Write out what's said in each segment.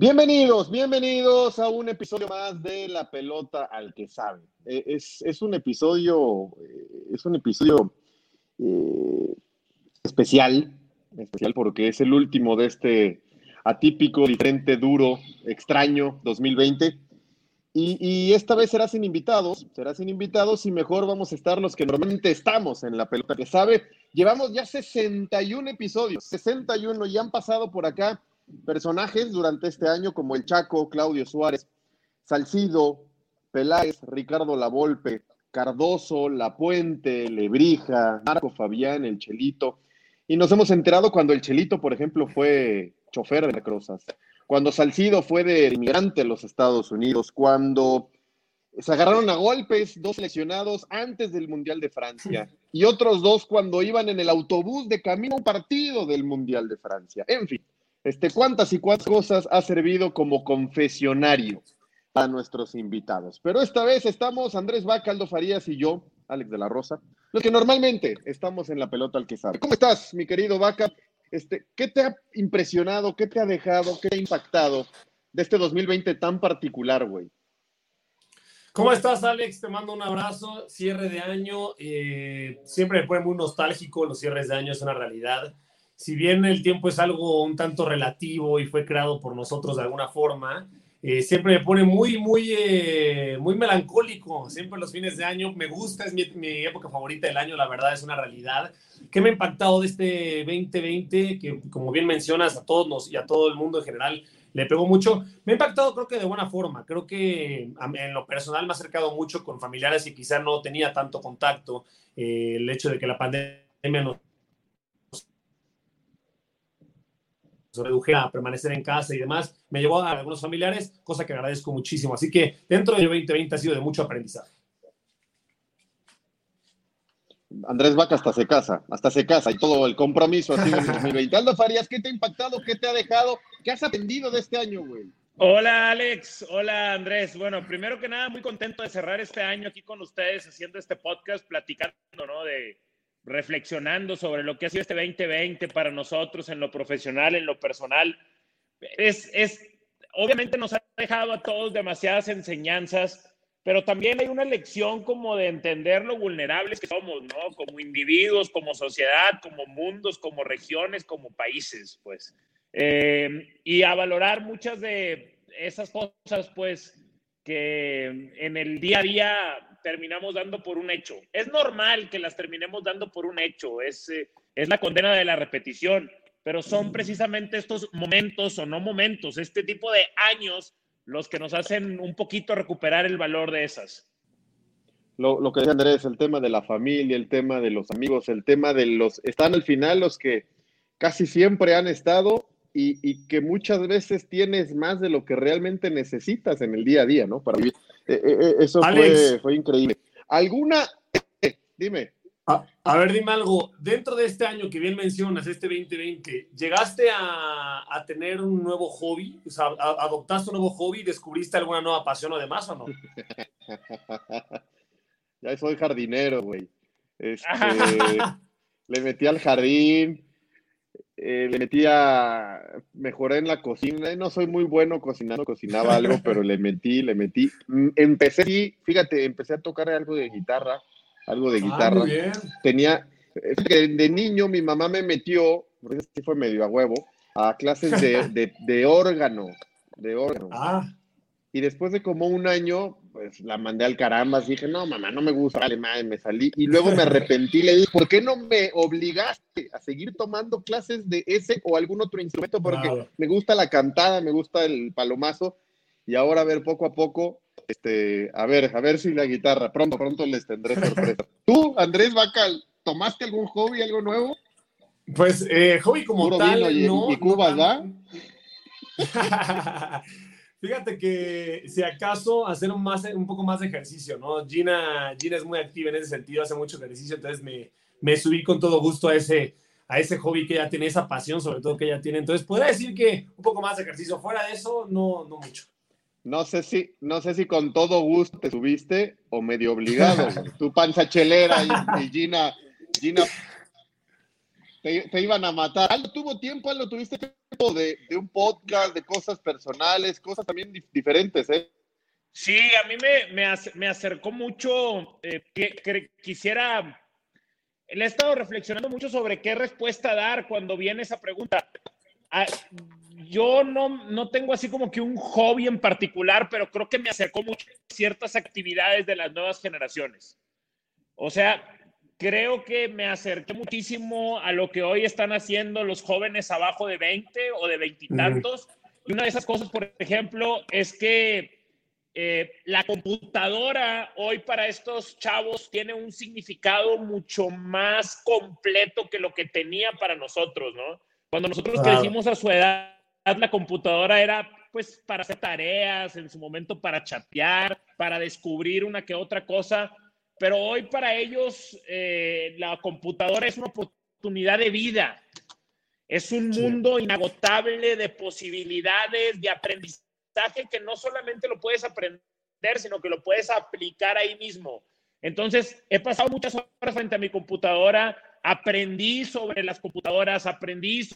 Bienvenidos, bienvenidos a un episodio más de La Pelota al que sabe. Eh, es, es un episodio, eh, es un episodio eh, especial, especial porque es el último de este atípico, diferente, duro, extraño 2020. Y, y esta vez será sin invitados, será sin invitados y mejor vamos a estar los que normalmente estamos en La Pelota que sabe. Llevamos ya 61 episodios, 61 y han pasado por acá personajes durante este año como el Chaco, Claudio Suárez, Salcido, Peláez, Ricardo Lavolpe, Cardoso, La Puente, Lebrija, Marco Fabián, el Chelito. Y nos hemos enterado cuando el Chelito, por ejemplo, fue chofer de Cruzas, cuando Salcido fue de inmigrante en los Estados Unidos, cuando se agarraron a golpes dos seleccionados antes del Mundial de Francia y otros dos cuando iban en el autobús de camino a un partido del Mundial de Francia. En fin, este, cuántas y cuántas cosas ha servido como confesionario para nuestros invitados. Pero esta vez estamos Andrés Vaca, Aldo Farías y yo, Alex de la Rosa, los que normalmente estamos en la pelota al que sabe. ¿Cómo estás, mi querido Vaca? Este, ¿Qué te ha impresionado, qué te ha dejado, qué te ha impactado de este 2020 tan particular, güey? ¿Cómo estás, Alex? Te mando un abrazo. Cierre de año. eh, siempre me pone muy nostálgico. Los cierres de año es una realidad. Si bien el tiempo es algo un tanto relativo y fue creado por nosotros de alguna forma, eh, siempre me pone muy, muy, eh, muy melancólico. Siempre los fines de año me gusta, es mi, mi época favorita del año, la verdad es una realidad. ¿Qué me ha impactado de este 2020? Que como bien mencionas, a todos nos, y a todo el mundo en general le pegó mucho. Me ha impactado creo que de buena forma. Creo que en lo personal me ha acercado mucho con familiares y quizá no tenía tanto contacto. Eh, el hecho de que la pandemia nos nos redujera a permanecer en casa y demás, me llevó a algunos familiares, cosa que agradezco muchísimo. Así que dentro del 2020 ha sido de mucho aprendizaje. Andrés Vaca hasta se casa, hasta se casa y todo el compromiso así en el 2020. Aldo Farías, ¿qué te ha impactado? ¿Qué te ha dejado? ¿Qué has aprendido de este año, güey? Hola Alex, hola Andrés. Bueno, primero que nada, muy contento de cerrar este año aquí con ustedes haciendo este podcast, platicando, ¿no? De reflexionando sobre lo que ha sido este 2020 para nosotros en lo profesional, en lo personal. Es, es, obviamente nos ha dejado a todos demasiadas enseñanzas, pero también hay una lección como de entender lo vulnerables que somos, ¿no? Como individuos, como sociedad, como mundos, como regiones, como países, pues. Eh, y a valorar muchas de esas cosas, pues, que en el día a día terminamos dando por un hecho. Es normal que las terminemos dando por un hecho, es, eh, es la condena de la repetición, pero son precisamente estos momentos o no momentos, este tipo de años los que nos hacen un poquito recuperar el valor de esas. Lo, lo que decía Andrés, el tema de la familia, el tema de los amigos, el tema de los... Están al final los que casi siempre han estado y, y, que muchas veces tienes más de lo que realmente necesitas en el día a día, ¿no? Para vivir. Eh, eh, eso fue, fue, increíble. ¿Alguna? Eh, dime. A, a, ver, dime algo. Dentro de este año que bien mencionas, este 2020, ¿llegaste a, a tener un nuevo hobby? O sea, a, ¿adoptaste un nuevo hobby? ¿Descubriste alguna nueva pasión o demás o no? ya soy jardinero, güey. Este, le metí al jardín, eh, le metía, mejoré en la cocina, no soy muy bueno cocinando, cocinaba algo, pero le metí, le metí. Mm, empecé, fíjate, empecé a tocar algo de guitarra, algo de guitarra. Ah, Tenía, de niño mi mamá me metió, porque sí fue medio a huevo, a clases de, de, de órgano, de órgano. Ah. Y después de como un año, pues la mandé al caramba, dije, no, mamá, no me gusta, vale, madre, me salí. Y luego me arrepentí, le dije, ¿por qué no me obligaste a seguir tomando clases de ese o algún otro instrumento? Porque me gusta la cantada, me gusta el palomazo. Y ahora, a ver, poco a poco, este, a ver, a ver si la guitarra, pronto, pronto les tendré sorpresa. ¿Tú, Andrés Bacal, tomaste algún hobby, algo nuevo? Pues, eh, hobby como Puro tal, vino y, no. y Cuba, ¿verdad? Fíjate que si acaso hacer un, más, un poco más de ejercicio, ¿no? Gina, Gina es muy activa en ese sentido, hace mucho ejercicio, entonces me, me subí con todo gusto a ese, a ese hobby que ella tiene, esa pasión sobre todo que ella tiene. Entonces, podría decir que un poco más de ejercicio. Fuera de eso, no, no mucho. No sé si, no sé si con todo gusto te subiste o medio obligado. tu panza chelera y, y Gina, Gina te, te, iban a matar. Algo tuvo tiempo, algo tuviste tiempo de, de, un podcast, de cosas personales, cosas también dif diferentes, ¿eh? Sí, a mí me, me, me acercó mucho, eh, que, que, quisiera, le he estado reflexionando mucho sobre qué respuesta dar cuando viene esa pregunta. Ah, yo no, no tengo así como que un hobby en particular, pero creo que me acercó mucho ciertas actividades de las nuevas generaciones. O sea, creo que me acerqué muchísimo a lo que hoy están haciendo los jóvenes abajo de 20 o de veintitantos. Y una de esas cosas, por ejemplo, es que eh, la computadora hoy para estos chavos tiene un significado mucho más completo que lo que tenía para nosotros, ¿no? Cuando nosotros crecimos a su edad, la computadora era pues para hacer tareas, en su momento para chatear, para descubrir una que otra cosa, pero hoy para ellos eh, la computadora es una oportunidad de vida, es un mundo inagotable de posibilidades, de aprendizaje que no solamente lo puedes aprender, sino que lo puedes aplicar ahí mismo. Entonces, he pasado muchas horas frente a mi computadora, aprendí sobre las computadoras, aprendí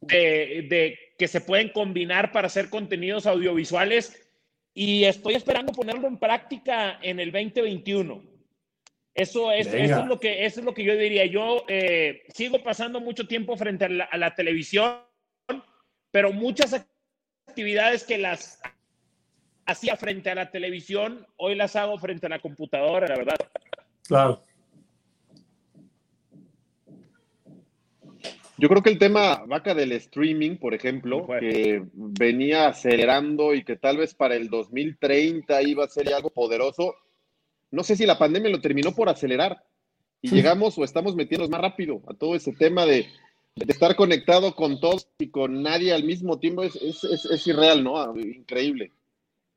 de, de, que se pueden combinar para hacer contenidos audiovisuales y estoy esperando ponerlo en práctica en el 2021. Eso es, eso es, lo, que, eso es lo que yo diría. Yo eh, sigo pasando mucho tiempo frente a la, a la, televisión, pero muchas actividades que las hacía frente a la televisión, hoy las hago frente a la computadora, la verdad. Claro. Yo creo que el tema vaca del streaming, por ejemplo, que venía acelerando y que tal vez para el 2030 iba a ser algo poderoso, no sé si la pandemia lo terminó por acelerar y sí. llegamos o estamos metiéndonos más rápido a todo ese tema de, de, estar conectado con todos y con nadie al mismo tiempo es, es, es, es irreal, ¿no? Increíble.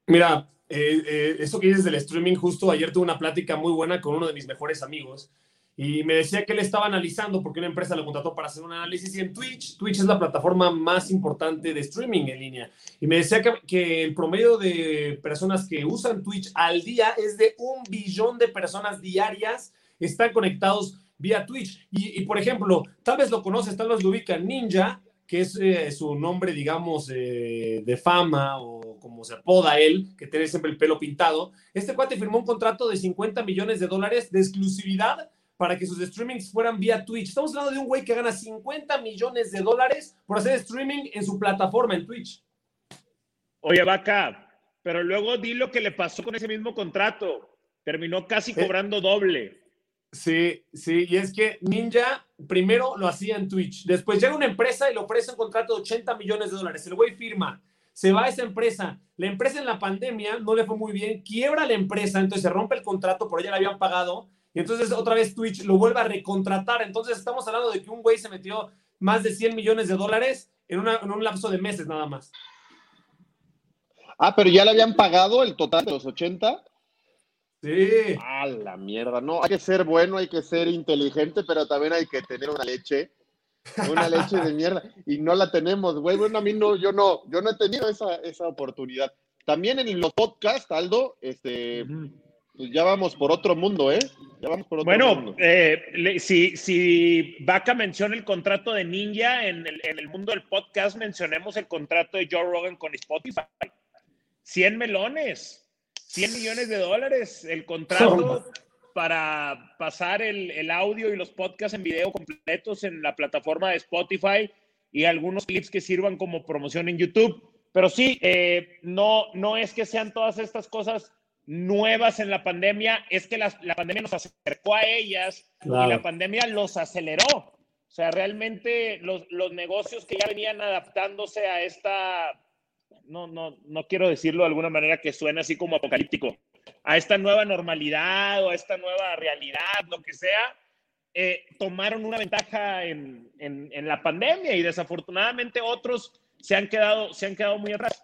Mira, eh, eh, eso que dices del streaming, justo ayer tuve una plática muy buena con uno de mis mejores amigos y me decía que él estaba analizando porque una empresa lo contrató para hacer un análisis y en Twitch, Twitch es la plataforma más importante de streaming en línea. Y me decía que, que, el promedio de personas que usan Twitch al día es de un billón de personas diarias están conectados vía Twitch. Y, y por ejemplo, tal vez lo conoces, tal vez lo ubican, Ninja, que es eh, su nombre, digamos, eh, de fama o como se apoda él, que tiene siempre el pelo pintado. Este cuate firmó un contrato de 50 millones de dólares de exclusividad para que sus streamings fueran vía Twitch. Estamos hablando de un güey que gana 50 millones de dólares por hacer streaming en su plataforma en Twitch. Oye, Vaca, pero luego di lo que le pasó con ese mismo contrato. Terminó casi cobrando doble. Sí, sí, y es que Ninja primero lo hacía en Twitch, después llega una empresa y le ofrece un contrato de 80 millones de dólares. El güey firma, se va a esa empresa. La empresa en la pandemia no le fue muy bien, quiebra la empresa, entonces se rompe el contrato, por ella le habían pagado, y entonces otra vez Twitch lo vuelve a recontratar. Entonces estamos hablando de que un güey se metió más de 100 millones de dólares en, en un lapso de meses nada más. Ah, pero ya le habían pagado el total de los 80. Sí. A la mierda. No, hay que ser bueno, hay que ser inteligente, pero también hay que tener una leche. Una leche de mierda. Y no la tenemos, güey. Bueno, a mí no, yo no, yo no he tenido esa, esa oportunidad. También en los podcasts, Aldo, este, pues ya vamos por otro mundo, ¿eh? Ya vamos por otro bueno, mundo. Eh, si, si Vaca menciona el contrato de Ninja, en el, en el mundo del podcast mencionemos el contrato de Joe Rogan con Spotify. 100 melones. 100 millones de dólares el contrato para pasar el, el, audio y los podcasts en video completos en la plataforma de Spotify y algunos clips que sirvan como promoción en YouTube. Pero sí, eh, no, no es que sean todas estas cosas nuevas en la pandemia, es que la, la pandemia nos acercó a ellas claro. y la pandemia los aceleró. O sea, realmente los, los negocios que ya venían adaptándose a esta no, no, no quiero decirlo de alguna manera que suene así como apocalíptico, a esta nueva normalidad o a esta nueva realidad, lo que sea, eh, tomaron una ventaja en, en, en, la pandemia y desafortunadamente otros se han quedado, se han quedado muy atrás.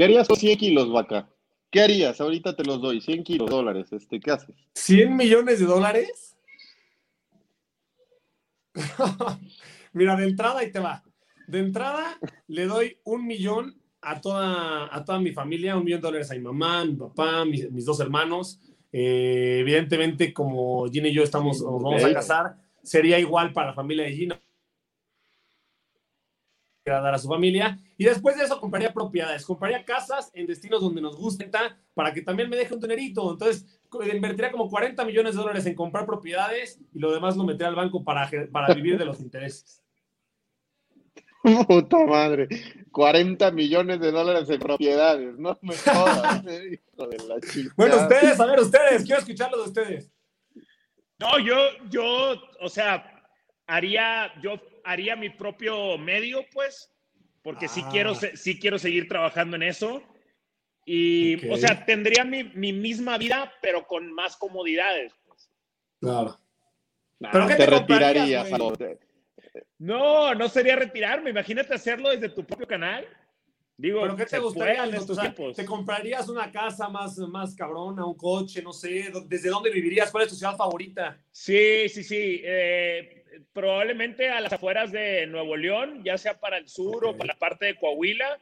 ¿Qué harías con 100 kilos, vaca? ¿Qué harías? Ahorita te los doy, 100 kilos dólares. Este, ¿Qué haces? ¿100 millones de dólares? Mira, de entrada ahí te va. De entrada le doy un millón a toda, a toda mi familia, un millón de dólares a mi mamá, mi papá, mis, mis dos hermanos. Eh, evidentemente, como Gina y yo estamos, nos vamos a casar, sería igual para la familia de Gina a dar a su familia. Y después de eso compraría propiedades, compraría casas en destinos donde nos gusten para que también me deje un dinerito. Entonces, invertiría como 40 millones de dólares en comprar propiedades y lo demás lo metería al banco para, para vivir de los intereses. Puta madre, 40 millones de dólares en propiedades, no me jodas, eh, hijo de la chica. Bueno, ustedes, a ver, ustedes, quiero escucharlo de ustedes. No, yo, yo, o sea, haría, yo haría mi propio medio, pues, porque sí, quiero, sí quiero seguir trabajando en eso. Y, okay. o sea, tendría mi, mi, misma vida, pero con más comodidades. Pues. Claro. Nah, ¿Pero qué te, te retirarías? No, no sería retirarme. Imagínate hacerlo desde tu propio canal. Digo, ¿Pero qué te gustaría? en estos O sea, tiempos. ¿Te comprarías una casa más, más cabrona, un coche, no sé? ¿Desde dónde vivirías? ¿Cuál es tu ciudad favorita? Sí, sí, sí. eh, probablemente a las afueras de Nuevo León, ya sea para el sur o para la parte de Coahuila.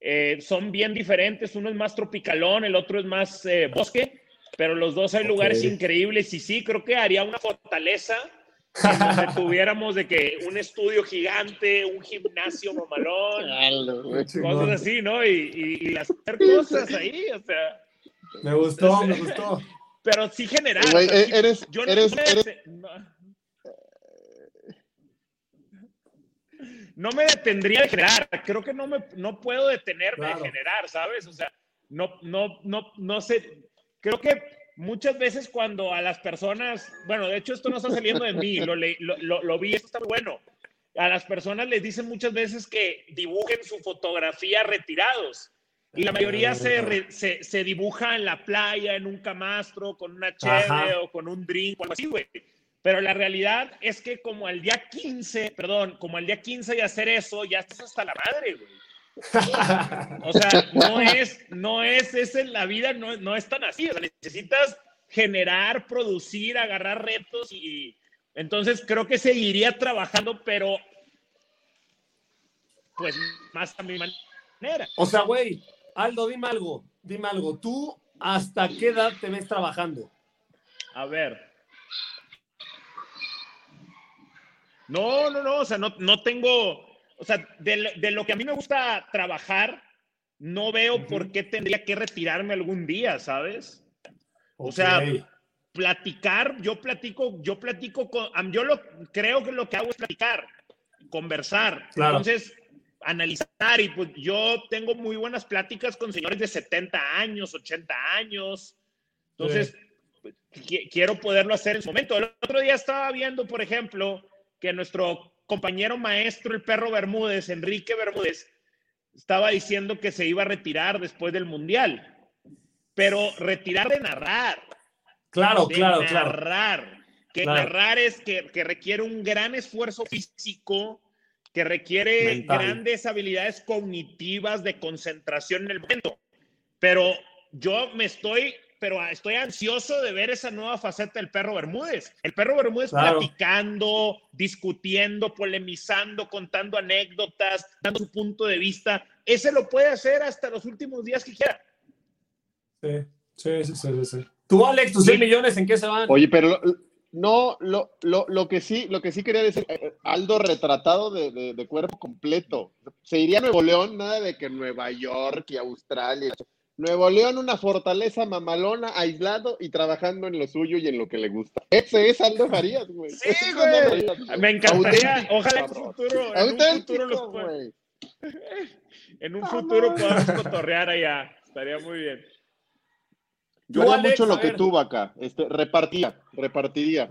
eh, son bien diferentes. Uno es más tropicalón, el otro es más eh, bosque, pero los dos hay lugares increíbles. Y sí, creo que haría una fortaleza en donde tuviéramos de que un estudio gigante, un gimnasio mamalón, cosas así, ¿no? Y, y, y hacer cosas ahí, o sea. Me gustó, me gustó. Pero sí sea, eh, eres- yo no- eres- no- no me detendría de generar. Creo que no me no puedo detenerme Claro. de generar, ¿sabes? O sea, no, no, no, no sé. Creo que muchas veces cuando a las personas, bueno, de hecho esto no está saliendo de mí, lo, lo, lo, lo vi, esto está muy bueno. A las personas les dicen muchas veces que dibujen su fotografía retirados. Y la mayoría se, re- se, se dibuja en la playa, en un camastro, con una cheve Ajá. o con un drink o algo así, güey. Pero la realidad es que como al día 15, perdón, como al día 15 de hacer eso, ya estás hasta la madre, güey. O sea, no es, no es, es en la vida, no, no es tan así. O sea, necesitas generar, producir, agarrar retos y entonces creo que seguiría trabajando, pero pues más a mi manera. O sea, güey, Aldo, dime algo, dime algo. ¿Tú hasta qué edad te ves trabajando? A ver. No, no, no, o sea, no, no tengo, o sea, de, de lo que a mí me gusta trabajar, no veo por qué tendría que retirarme algún día, ¿sabes? O sea, platicar, yo platico, yo platico con, yo lo creo que lo que hago es platicar, conversar. Claro. Entonces, analizar y pues yo tengo muy buenas pláticas con señores de 70 años, 80 años. Entonces, qui- quiero poderlo hacer en su momento. El otro día estaba viendo, por ejemplo, que nuestro compañero maestro, el perro Bermúdez, Enrique Bermúdez, estaba diciendo que se iba a retirar después del Mundial. Pero retirar de narrar. Claro, de claro, claro. narrar. Que Claro. narrar es que, que requiere un gran esfuerzo físico, que requiere Mental. grandes habilidades cognitivas de concentración en el momento. Pero yo me estoy, pero estoy ansioso de ver esa nueva faceta del perro Bermúdez. El perro Bermúdez Claro. platicando, discutiendo, polemizando, contando anécdotas, dando su punto de vista. Ese lo puede hacer hasta los últimos días que quiera. Sí, sí, sí, sí, sí, sí. Tú, Alex, tus 100 millones, ¿en qué se van? Oye, pero lo- no, lo, lo, lo que sí, lo que sí quería decir, eh, Aldo retratado de, de- de cuerpo completo. Se iría a Nuevo León, nada de que Nueva York y Australia. Nuevo León, una fortaleza mamalona, aislado y trabajando en lo suyo y en lo que le gusta. Ese es Aldo Farías, güey. Sí, Ese güey. Me encantaría, Auténtico, ojalá en futuro, en un futuro los pueda- güey. en un futuro podamos cotorrear allá. Estaría muy bien. Yo haría Alex, mucho a lo que tú, Vaca. Este, repartía, repartiría.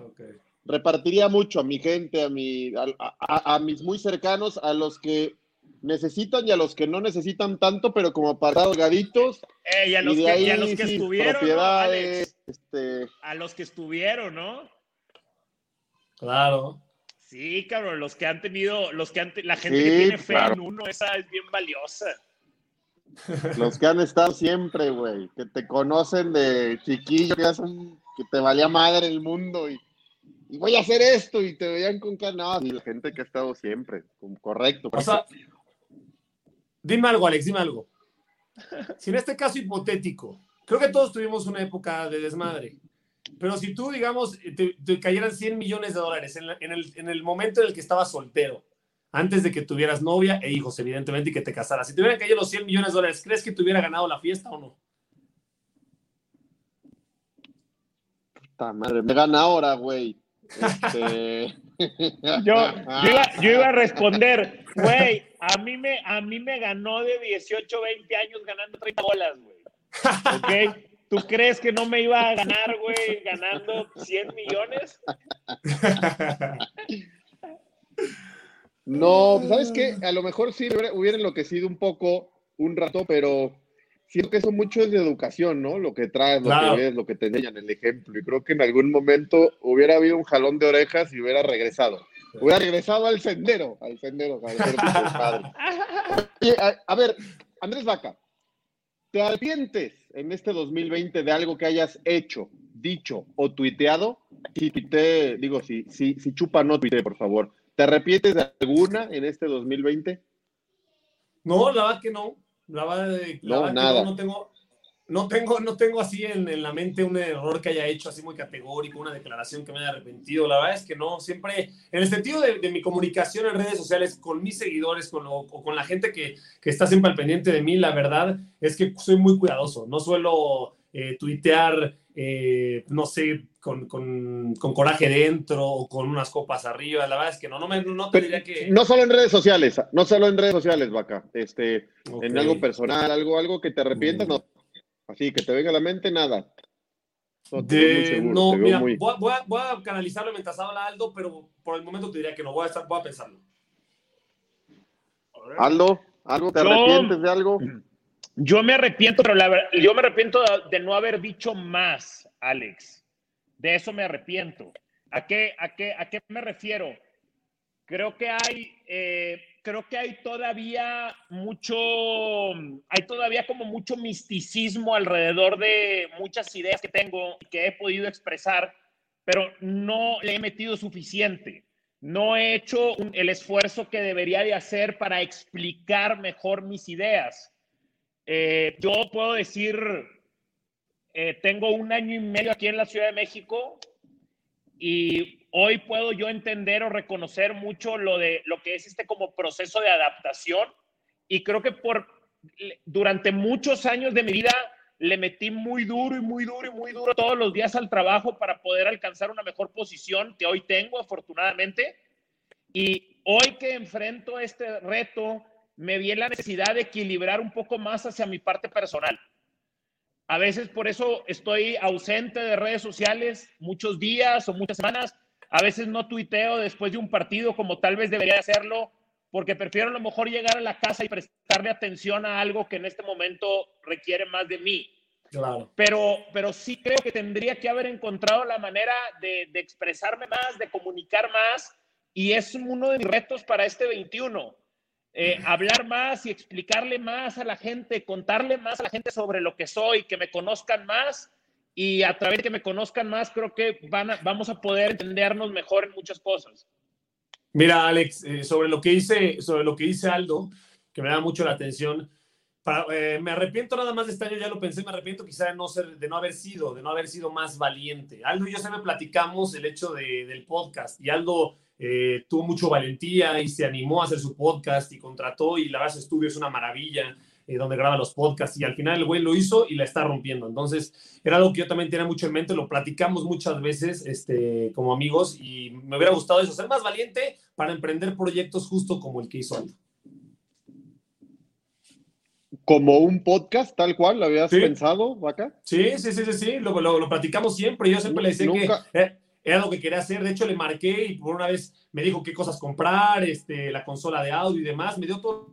Repartiría mucho a mi gente, a, mi, a, a- a mis muy cercanos, a los que necesitan y a los que no necesitan tanto, pero como para dar holgaditos. Eh, y a los de que, ahí, y a los que sí, estuvieron, ¿no, propiedades, Alex? este, A los que estuvieron, ¿no? Claro. Sí, cabrón, los que han tenido, los que han, te- la gente Sí, que tiene fe claro. en uno, esa es bien valiosa. los que han estado siempre, güey, que te conocen de chiquillo, que, te valía madre el mundo y, y voy a hacer esto y te veían con cara. No, y la gente que ha estado siempre, correcto. O sea, dime algo, Alex, dime algo. Si en este caso hipotético, creo que todos tuvimos una época de desmadre, pero si tú, digamos, te, te cayeran 100 millones de dólares en, la- en el, en el momento en el que estabas soltero, antes de que tuvieras novia e hijos, evidentemente, y que te casaras, si te hubieran caído los 100 millones de dólares, ¿crees que te hubiera ganado la fiesta o no? puta madre, me gana ahora, güey. Este... Yo, iba, a responder, güey, a mí me, a mí me ganó de 18, 20 años ganando 30 bolas, güey. ¿Tú crees que no me iba a ganar, güey, ganando 100 millones? No, ¿sabes qué? A lo mejor sí hubiera enloquecido un poco un rato, pero siento que eso mucho es de educación, ¿no? Lo que traes, lo Claro. que ves, lo que te enseñan, el ejemplo. Y creo que en algún momento hubiera habido un jalón de orejas y hubiera regresado. Hubiera regresado al sendero, al sendero. al sendero, padre. Oye, a, a ver, Andrés Vaca, ¿te arrepientes en este 2020 de algo que hayas hecho, dicho o tuiteado? Si tuite, digo, si, si, si chupa, no tuite, por favor. ¿Te arrepientes de alguna en este 2020? No, la verdad que no. La verdad, la No, nada. no, no tengo, no tengo, no tengo así en, en la mente un error que haya hecho así muy categórico, una declaración que me haya arrepentido. La verdad es que no, siempre, en el sentido de, de mi comunicación en redes sociales con mis seguidores con, lo- o con la gente que, que está siempre al pendiente de mí, la verdad es que soy muy cuidadoso. No suelo eh, tuitear, eh, no sé, con, con, con coraje dentro o con unas copas arriba. La verdad es que no, no, me, no te diría que... No solo en redes sociales, no solo en redes sociales, Vaca. Este, en algo personal, algo, algo que te arrepientas, no. Así que te venga a la mente, nada. No, De- seguro, no, mira, muy- voy, a- voy a, voy a canalizarlo mientras habla Aldo, pero por el momento te diría que no, voy a, estar, voy a pensarlo. Aldo, ¿algo te Yo- arrepientes de algo? Yo me arrepiento, pero la yo me arrepiento de, de no haber dicho más, Alex. De eso me arrepiento. ¿A qué, a qué, a qué me refiero? Creo que hay, eh, creo que hay todavía mucho, hay todavía como mucho misticismo alrededor de muchas ideas que tengo y que he podido expresar, pero no le he metido suficiente. No he hecho un- el esfuerzo que debería de hacer para explicar mejor mis ideas. Eh, yo puedo decir, eh, tengo un año y medio aquí en la Ciudad de México y hoy puedo yo entender o reconocer mucho lo de lo que es este como proceso de adaptación. Y creo que por durante muchos años de mi vida le metí muy duro y muy duro y muy duro todos los días al trabajo para poder alcanzar una mejor posición que hoy tengo afortunadamente. Y hoy que enfrento este reto me vi en la necesidad de equilibrar un poco más hacia mi parte personal. A veces por eso estoy ausente de redes sociales muchos días o muchas semanas. A veces no tuiteo después de un partido como tal vez debería hacerlo, porque prefiero a lo mejor llegar a la casa y prestarle atención a algo que en este momento requiere más de mí. Claro. Pero, pero sí creo que tendría que haber encontrado la manera de, de expresarme más, de comunicar más, y es uno de mis retos para este 21 eh, hablar más y explicarle más a la gente, contarle más a la gente sobre lo que soy, que me conozcan más y a través de que me conozcan más creo que van a- vamos a poder entendernos mejor en muchas cosas. Mira, Alex, eh, sobre lo que hice, sobre lo que dice Aldo, que me da mucho la atención. Para- eh, me arrepiento nada más de este año, ya lo pensé, me arrepiento quizá de no ser, de no haber sido, de no haber sido más valiente. Aldo y yo siempre platicamos el hecho de- del podcast y Aldo eh, tuvo mucho valentía y se animó a hacer su podcast y contrató y la verdad estudio es una maravilla eh, donde graba los podcasts y al final el güey lo hizo y la está rompiendo. Entonces era algo que yo también tenía mucho en mente, lo platicamos muchas veces este, como amigos y me hubiera gustado eso, ser más valiente para emprender proyectos justo como el que hizo Aldo. Como un podcast, tal cual, ¿lo habías Sí. pensado, Vaca? Sí, sí, sí, sí, sí, lo, lo, lo platicamos siempre. Yo siempre le decía Nunca- que eh, era lo que quería hacer. De hecho, le marqué y por una vez me dijo qué cosas comprar, este, la consola de audio y demás. Me dio todos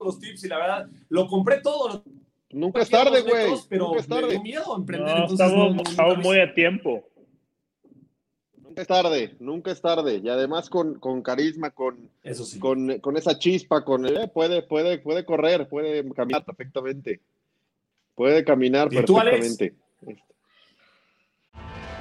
los tips y la verdad, lo compré todo. lo- Nunca es tarde, güey. Pero Nunca es me tarde. dio miedo a emprender. No, entonces estamos, no- no- estamos nunca muy a tiempo. Nunca es tarde, nunca es tarde. Y además con, con carisma, con, Eso sí. con, con esa chispa, con eh, puede, puede, puede correr, puede caminar perfectamente. Puede caminar ¿Y tú, Alex?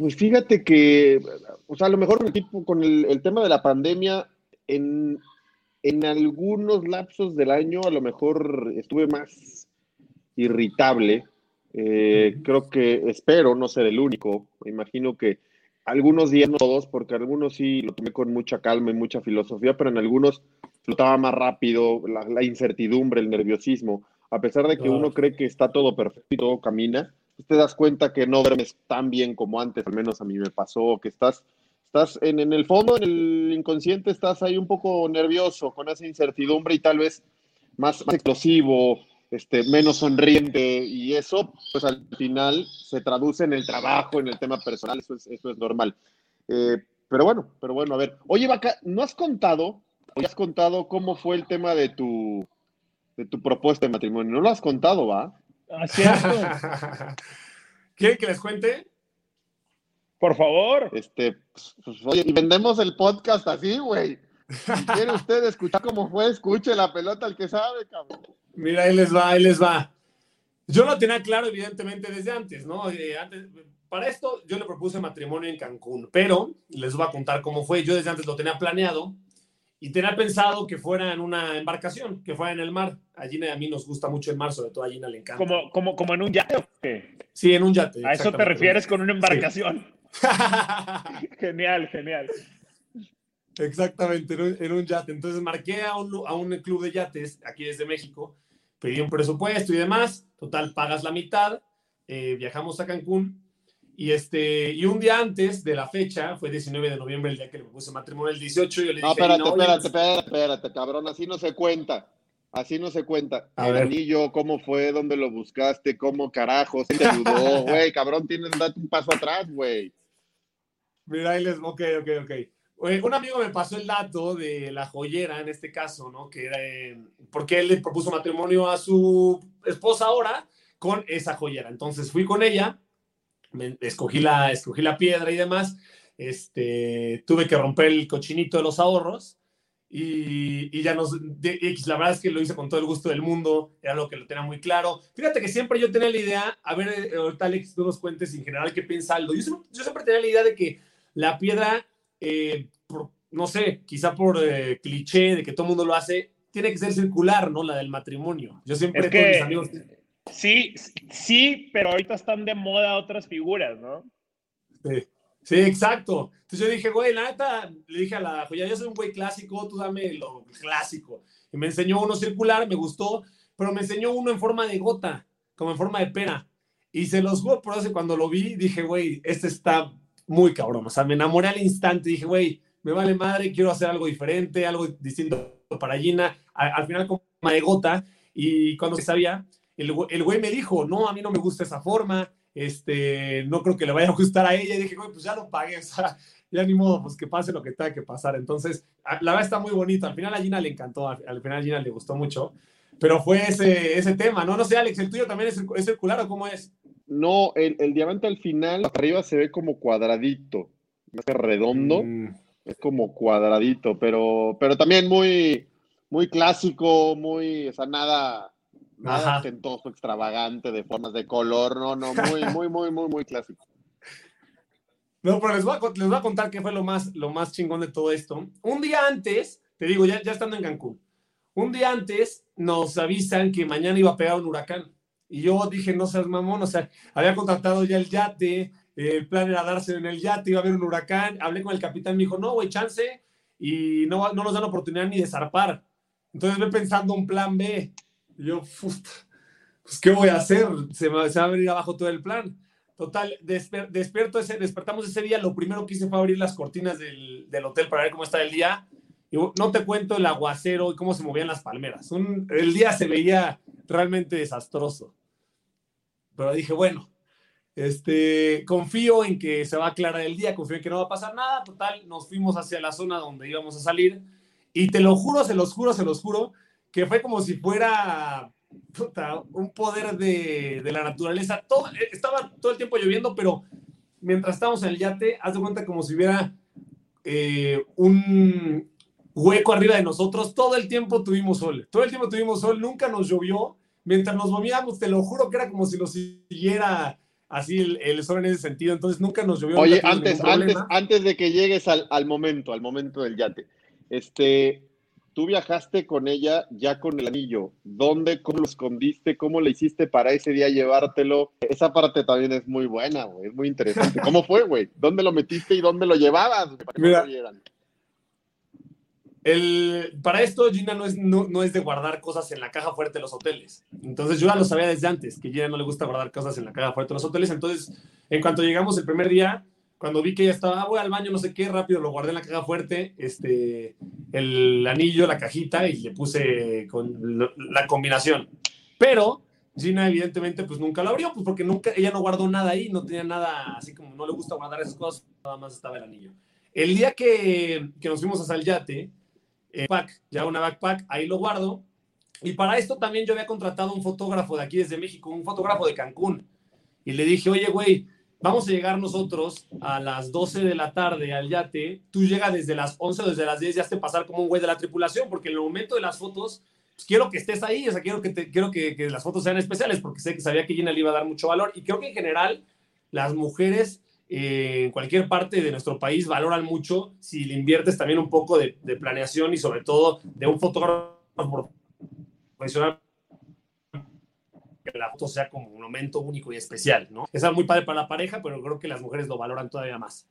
Pues fíjate que, o sea, a lo mejor el tipo con el, el tema de la pandemia, en, en algunos lapsos del año a lo mejor estuve más irritable. Eh, creo que espero no ser el único. Me imagino que algunos días, no todos, porque algunos sí lo tomé con mucha calma y mucha filosofía, pero en algunos flotaba más rápido, la, la incertidumbre, el nerviosismo. A pesar de que uno cree que está todo perfecto y todo camina, te das cuenta que no duermes tan bien como antes, al menos a mí me pasó, que estás, estás en, en el fondo, en el inconsciente, estás ahí un poco nervioso, con esa incertidumbre y tal vez más, explosivo, este, menos sonriente, y eso, pues al final se traduce en el trabajo, en el tema personal, eso es, eso es normal. Eh, pero bueno, pero bueno, a ver. Oye, Vaca, ¿no has contado, has contado cómo fue el tema de tu, de tu propuesta de matrimonio? No lo has contado, ¿va? Así es. ¿Quieren que les cuente? Por favor. Este, pues, pues, oye, y vendemos el podcast así, güey. Si quiere usted escuchar cómo fue, escuche la pelota al que sabe, cabrón. Mira, ahí les va, ahí les va. Yo lo tenía claro, evidentemente, desde antes, ¿no? Eh, antes, para esto, yo le propuse matrimonio en Cancún, pero les voy a contar cómo fue. Yo desde antes lo tenía planeado y tenía pensado que fuera en una embarcación, que fuera en el mar. A Gina y a mí nos gusta mucho el mar, sobre todo a Gina le encanta. Como, como, como en un yate. ¿o qué? Sí, en un yate. A eso te refieres con una embarcación. genial, genial. Exactamente, en un, en un yate. Entonces marqué a un, a un club de yates aquí desde México, pedí un presupuesto y demás. Total, pagas la mitad, eh, viajamos a Cancún. Y, este, y un día antes de la fecha, fue 19 de noviembre, el día que le propuse matrimonio, el 18, yo le dije... No, espérate, "No, espérate, espérate, espérate, cabrón, así no se cuenta. Así no se cuenta. A el ver. anillo, cómo fue, dónde lo buscaste, cómo carajos, te ayudó, güey, cabrón, tienes date un paso atrás, güey. Mira, ahí les... Ok, ok, ok. Un amigo me pasó el dato de la joyera, en este caso, ¿no? Que era... eh, porque él le propuso matrimonio a su esposa ahora con esa joyera. Entonces fui con ella, me- escogí, la, escogí la piedra y demás. Este, tuve que romper el cochinito de los ahorros y, y ya nos... de- X, la verdad es que lo hice con todo el gusto del mundo, era lo que lo tenía muy claro. Fíjate que siempre yo tenía la idea, a ver, eh, ahorita Alex, tú nos cuentes en general qué piensa Aldo. Yo siempre, yo siempre tenía la idea de que la piedra, eh, por- no sé, quizá por eh, cliché de que todo el mundo lo hace, tiene que ser circular, ¿no? La del matrimonio. Yo siempre Es mis que amigos... sí, sí, pero ahorita están de moda otras figuras, ¿no? Sí, exacto. Entonces yo dije, güey, la neta, le dije a la joya, yo soy un güey clásico, tú dame lo clásico. Y me enseñó uno circular, me gustó, pero me enseñó uno en forma de gota, como en forma de pera. Y se los juro, por eso cuando lo vi, dije, güey, este está muy cabrón. O sea, me enamoré al instante, dije, güey, me vale madre, quiero hacer algo diferente, algo distinto para Gina. A- al final, como de gota. Y cuando se sabía, el, güey- el güey me dijo, no, a mí no me gusta esa forma, este, no creo que le vaya a gustar a ella. Y dije, güey, pues ya lo pagué, o sea, ya ni modo, pues que pase lo que tenga que pasar. Entonces, la verdad está muy bonito. Al final a Gina le encantó, al, al final a Gina le gustó mucho, pero fue ese, ese tema, ¿no? No sé, Alex, ¿el tuyo también es circular o cómo es? No, el, el diamante al final, arriba se ve como cuadradito, más que redondo, Mm, es como cuadradito, pero, pero también muy, muy clásico, muy, o sea, nada, nada ostentoso, extravagante, de formas de color, no, no, muy, muy, muy, muy, muy clásico. No, pero les voy, a, les voy a contar qué fue lo más, lo más chingón de todo esto. Un día antes, te digo, ya, ya estando en Cancún, un día antes nos avisan que mañana iba a pegar un huracán. Y yo dije, no seas mamón, o sea, había contratado ya el yate, el plan era darse en el yate, iba a haber un huracán. Hablé con el capitán, me dijo, no, güey, chance, y no, no nos dan oportunidad ni de zarpar. Entonces ve pensando un plan B. Y yo, pues, ¿qué voy a hacer? Se, va a venir abajo todo el plan. Total, despierto ese, despertamos ese día, lo primero que hice fue abrir las cortinas del, hotel para ver cómo está el día. Y no te cuento el aguacero y cómo se movían las palmeras. El día se veía realmente desastroso. Pero dije, bueno, este, confío en que se va a aclarar el día, confío en que no va a pasar nada. Total, nos fuimos hacia la zona donde íbamos a salir. Y te lo juro, se los juro, se los juro, que fue como si fuera un poder de, de, la naturaleza. Todo, estaba todo el tiempo lloviendo, pero mientras estábamos en el yate, haz de cuenta como si hubiera eh, un hueco arriba de nosotros. Todo el tiempo tuvimos sol. Todo el tiempo tuvimos sol, nunca nos llovió. Mientras nos movíamos, te lo juro que era como si nos siguiera así el, el, sol en ese sentido, entonces nunca nos llovió. Oye, antes, antes, antes de que llegues al, al, momento, al momento del yate, este, tú viajaste con ella ya con el anillo. ¿Dónde, cómo lo escondiste? ¿Cómo le hiciste para ese día llevártelo? Esa parte también es muy buena, güey, es muy interesante. ¿Cómo fue, güey? ¿Dónde lo metiste y dónde lo llevabas? Para que Mira, el, para esto, Gina no es, no, no, es de guardar cosas en la caja fuerte de los hoteles. Entonces, yo ya lo sabía desde antes, que Gina no le gusta guardar cosas en la caja fuerte de los hoteles. Entonces, en cuanto llegamos el primer día, cuando vi que ella estaba, ah, voy al baño, no sé qué, rápido lo guardé en la caja fuerte, este, el anillo, la cajita, y le puse con la combinación. Pero Gina, evidentemente, pues nunca lo abrió, pues porque nunca, ella no guardó nada ahí, no tenía nada, así como no le gusta guardar esas cosas, nada más estaba el anillo. El día que, que nos fuimos a Salyate, eh, pack, ya una backpack, ahí lo guardo. Y para esto también yo había contratado un fotógrafo de aquí desde México, un fotógrafo de Cancún. Y le dije, oye, güey, vamos a llegar nosotros a las 12 de la tarde al yate. Tú llegas desde las 11 o desde las 10 ya te pasar como un güey de la tripulación, porque en el momento de las fotos, pues quiero que estés ahí, o sea, quiero que, te, quiero que, que las fotos sean especiales, porque sé que sabía que Gina le iba a dar mucho valor. Y creo que en general las mujeres eh, en cualquier parte de nuestro país valoran mucho si le inviertes también un poco de, de planeación y sobre todo de un fotógrafo profesional que la foto sea como un momento único y especial, ¿no? Es algo muy padre para la pareja, pero creo que las mujeres lo valoran todavía más.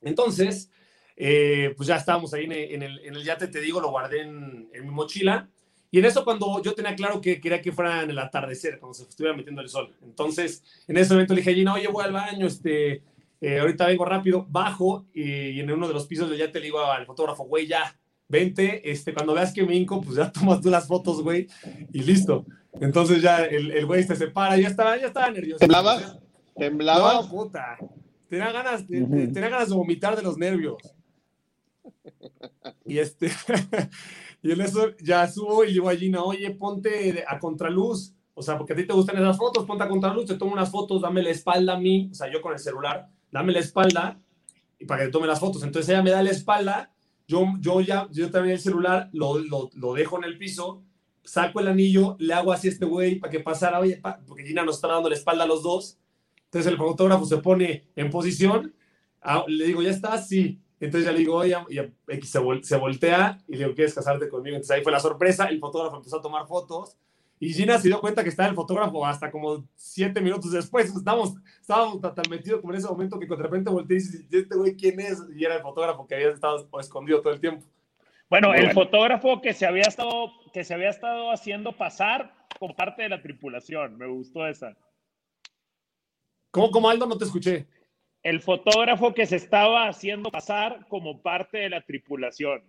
Entonces, eh, pues ya estábamos ahí en el, en, el, yate, te digo, lo guardé en, en, mi mochila. Y en eso cuando yo tenía claro que quería que fuera en el atardecer, cuando se estuviera metiendo el sol. Entonces, en ese momento le dije a Gina, oye, voy al baño, este, eh, ahorita vengo rápido, bajo y, y, en uno de los pisos del yate le digo al fotógrafo, güey, ya, vente, este, cuando veas que me hinco, pues ya tomas tú las fotos, güey, y listo. Entonces ya el, el güey se separa, ya estaba, ya estaba nervioso. ¿Temblabas? ¿Temblabas? No, puta. Tenía ganas, -huh. tenía ganas de vomitar de los nervios. Y este, y en eso ya subo y digo a Gina, oye, ponte a contraluz. O sea, porque a ti te gustan esas fotos, ponte a contraluz, te tomo unas fotos, dame la espalda a mí, o sea, yo con el celular, dame la espalda y para que te tome las fotos. Entonces ella me da la espalda, yo, yo ya, yo también el celular, lo, lo, lo dejo en el piso, saco el anillo, le hago así a este güey para que pasara, oye, pa, porque Gina nos está dando la espalda a los dos. Entonces el fotógrafo se pone en posición, a, le digo, ¿ya estás? Sí. Entonces ya le digo, oye, y X se, vol se, voltea y le digo, ¿quieres casarte conmigo? Entonces ahí fue la sorpresa, el fotógrafo empezó a tomar fotos y Gina se dio cuenta que estaba el fotógrafo hasta como siete minutos después. Estábamos, estábamos tan metidos como en ese momento que de repente volteé y dice, ¿este güey quién es? Y era el fotógrafo que había estado escondido todo el tiempo. Bueno, Muy el bueno. fotógrafo que se había estado que se había estado haciendo pasar como parte de la tripulación. Me gustó esa. ¿Cómo, cómo Aldo? No te escuché. El fotógrafo que se estaba haciendo pasar como parte de la tripulación.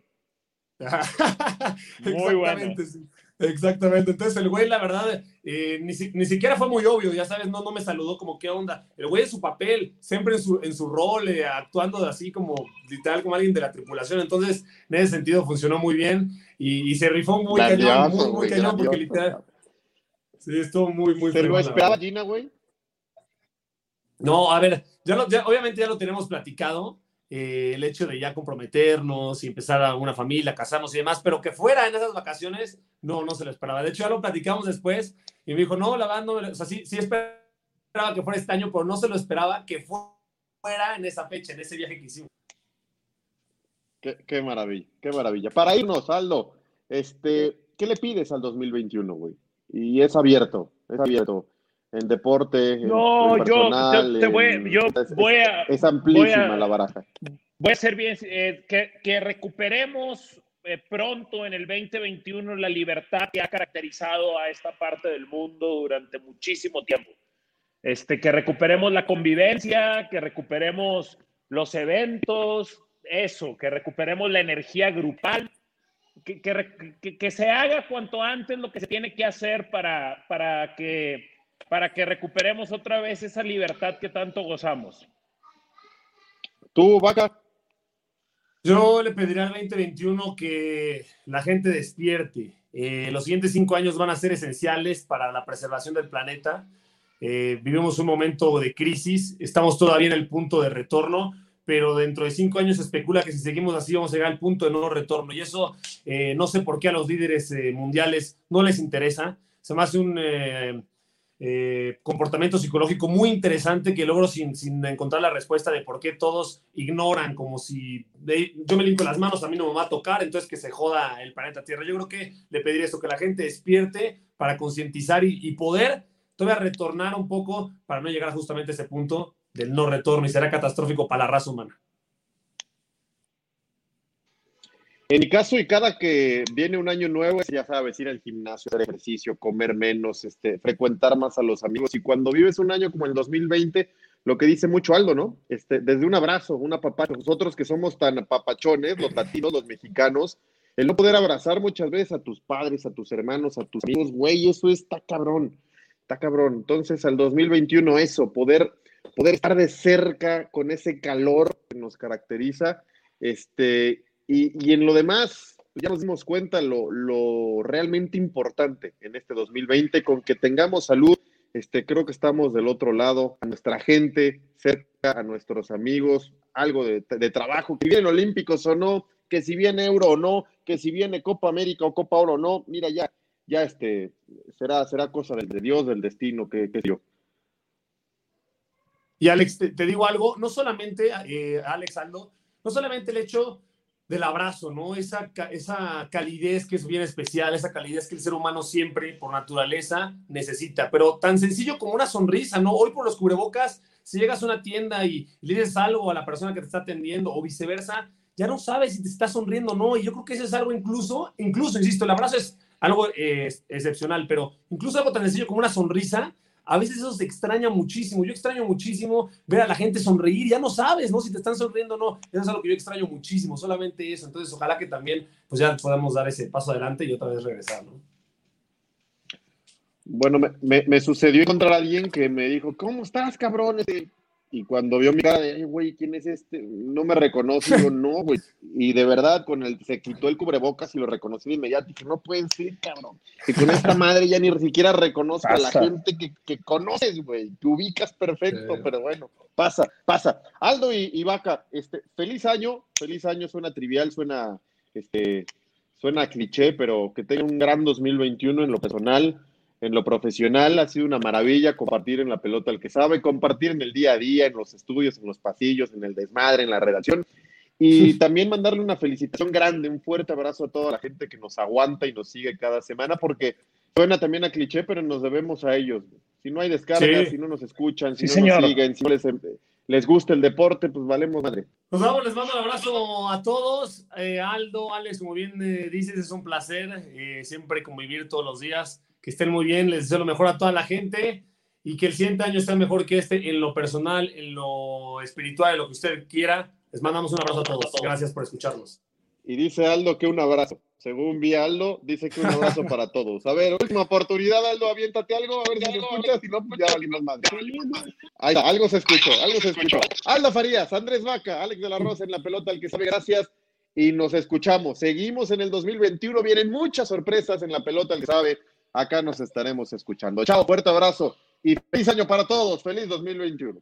Muy bueno. Sí. Exactamente. Entonces el güey, la verdad, eh, ni, ni, siquiera fue muy obvio, ya sabes, no, no me saludó como qué onda. El güey en su papel, siempre en su, en su rol, eh, actuando así como literal como alguien de la tripulación. Entonces, en ese sentido funcionó muy bien y, y se rifó muy grandioso, cañón, muy, muy cañón, porque literal. Sí, estuvo muy, muy ¿Se lo esperaba Gina, güey? No, a ver, ya, lo, ya obviamente ya lo tenemos platicado. Eh, el hecho de ya comprometernos y empezar a una familia, casarnos y demás, pero que fuera en esas vacaciones, no, no se lo esperaba. De hecho, ya lo platicamos después y me dijo, no, la verdad, no, o sea, sí, sí esperaba que fuera este año, pero no se lo esperaba que fuera en esa fecha, en ese viaje que hicimos. Qué, qué maravilla, qué maravilla. Para irnos, Aldo, este, ¿qué le pides al 2021, güey? Y es abierto, es abierto. en deporte. No, en yo, personal, te voy, en- yo es, voy a. es amplísima voy a- la baraja. Voy a ser bien, eh, que, que recuperemos eh, pronto en el 2021 la libertad que ha caracterizado a esta parte del mundo durante muchísimo tiempo. Este, que recuperemos la convivencia, que recuperemos los eventos, eso, que recuperemos la energía grupal, que, que que- que se haga cuanto antes lo que se tiene que hacer para, para, que, para que recuperemos otra vez esa libertad que tanto gozamos. Tú, Vaca. Yo le pediría al 2021 que la gente despierte. Eh, los siguientes cinco años van a ser esenciales para la preservación del planeta. Eh, vivimos un momento de crisis, estamos todavía en el punto de retorno, pero dentro de cinco años se especula que si seguimos así vamos a llegar al punto de no retorno. Y eso eh, no sé por qué a los líderes eh, mundiales no les interesa. Se me hace un eh, comportamiento psicológico muy interesante que logro sin, sin encontrar la respuesta de por qué todos ignoran, como si yo me limpio las manos, a mí no me va a tocar, entonces que se joda el planeta Tierra. Yo creo que le pediría esto, que la gente despierte para concientizar y, y poder todavía retornar un poco para no llegar justamente a ese punto del no retorno y será catastrófico para la raza humana. En mi caso, y cada que viene un año nuevo, ya sabes, ir al gimnasio, hacer ejercicio, comer menos, este, frecuentar más a los amigos. Y cuando vives un año como el 2020, lo que dice mucho Aldo, ¿no? Este, desde un abrazo, un apapacho. Nosotros que somos tan apapachones, los latinos, los mexicanos, el no poder abrazar muchas veces a tus padres, a tus hermanos, a tus amigos, güey, eso está cabrón, está cabrón. Entonces, al 2021, eso, poder, poder estar de cerca con ese calor que nos caracteriza, este, y, y en lo demás, ya nos dimos cuenta lo, lo realmente importante en este 2020, con que tengamos salud, este, creo que estamos del otro lado, a nuestra gente, cerca, a nuestros amigos, algo de, de trabajo, que vienen olímpicos o no, que si viene Euro o no, que si viene Copa América o Copa Oro o no, mira ya, ya este, será, será cosa del, de Dios, del destino, que, que yo. Y Alex, te, digo algo, no solamente, eh, Alex Aldo, no solamente el hecho del abrazo, ¿no? Esa, esa calidez que es bien especial, esa calidez que el ser humano siempre, por naturaleza, necesita, pero tan sencillo como una sonrisa, ¿no? Hoy por los cubrebocas, si llegas a una tienda y le dices algo a la persona que te está atendiendo o viceversa, ya no sabes si te está sonriendo o no, y yo creo que eso es algo incluso, incluso, insisto, el abrazo es algo eh, excepcional, pero incluso algo tan sencillo como una sonrisa, a veces eso se extraña muchísimo. Yo extraño muchísimo ver a la gente sonreír. Ya no sabes, ¿no? Si te están sonriendo o no. Eso es algo que yo extraño muchísimo, solamente eso. Entonces, ojalá que también, pues ya podamos dar ese paso adelante y otra vez regresar, ¿no? Bueno, me, me, me sucedió encontrar a alguien que me dijo, ¿cómo estás, cabrón? Este, Y cuando vio mi cara de, "Ay, güey, ¿quién es este? No me reconoce. Yo, no, güey. Y de verdad, con el, se quitó el cubrebocas y lo reconocí de inmediato. Y dije, no puede ser, cabrón. Que con esta madre ya ni siquiera reconozco a la gente que, que conoces, güey. Que ubicas perfecto, Sí. pero bueno, pasa, pasa. Aldo y, y Vaca, este, feliz año. Feliz año, suena trivial, suena, este, suena cliché, pero que tenga un gran 2021 en lo personal. En lo profesional ha sido una maravilla compartir en la pelota al que sabe, compartir en el día a día, en los estudios, en los pasillos, en el desmadre, en la redacción. Y también mandarle una felicitación grande, un fuerte abrazo a toda la gente que nos aguanta y nos sigue cada semana, porque suena también a cliché, pero nos debemos a ellos. Si no hay descargas, Sí. si no nos escuchan, si Sí, no señor. nos siguen, si no les, les gusta el deporte, pues valemos madre. Pues vamos, les mando un abrazo a todos. Eh, Aldo, Alex, como bien eh, dices, es un placer eh, siempre convivir todos los días. Que estén muy bien, les deseo lo mejor a toda la gente y que el siguiente año sea mejor que este en lo personal, en lo espiritual, en lo que usted quiera. Les mandamos un abrazo a todos. Gracias por escucharnos. Y dice Aldo que un abrazo. Según vi Aldo, dice que un abrazo para todos. A ver, última oportunidad, Aldo, aviéntate algo, a ver si lo escuchas, si no, pues ya valimos más. Ahí está, algo se escuchó, algo se escuchó. Aldo Farías, Andrés Vaca, Alex de la Rosa en la pelota, el que sabe, gracias. Y nos escuchamos. Seguimos en el 2021, vienen muchas sorpresas en la pelota, el que sabe. Acá nos estaremos escuchando. Chao, fuerte abrazo y feliz año para todos. Feliz 2021.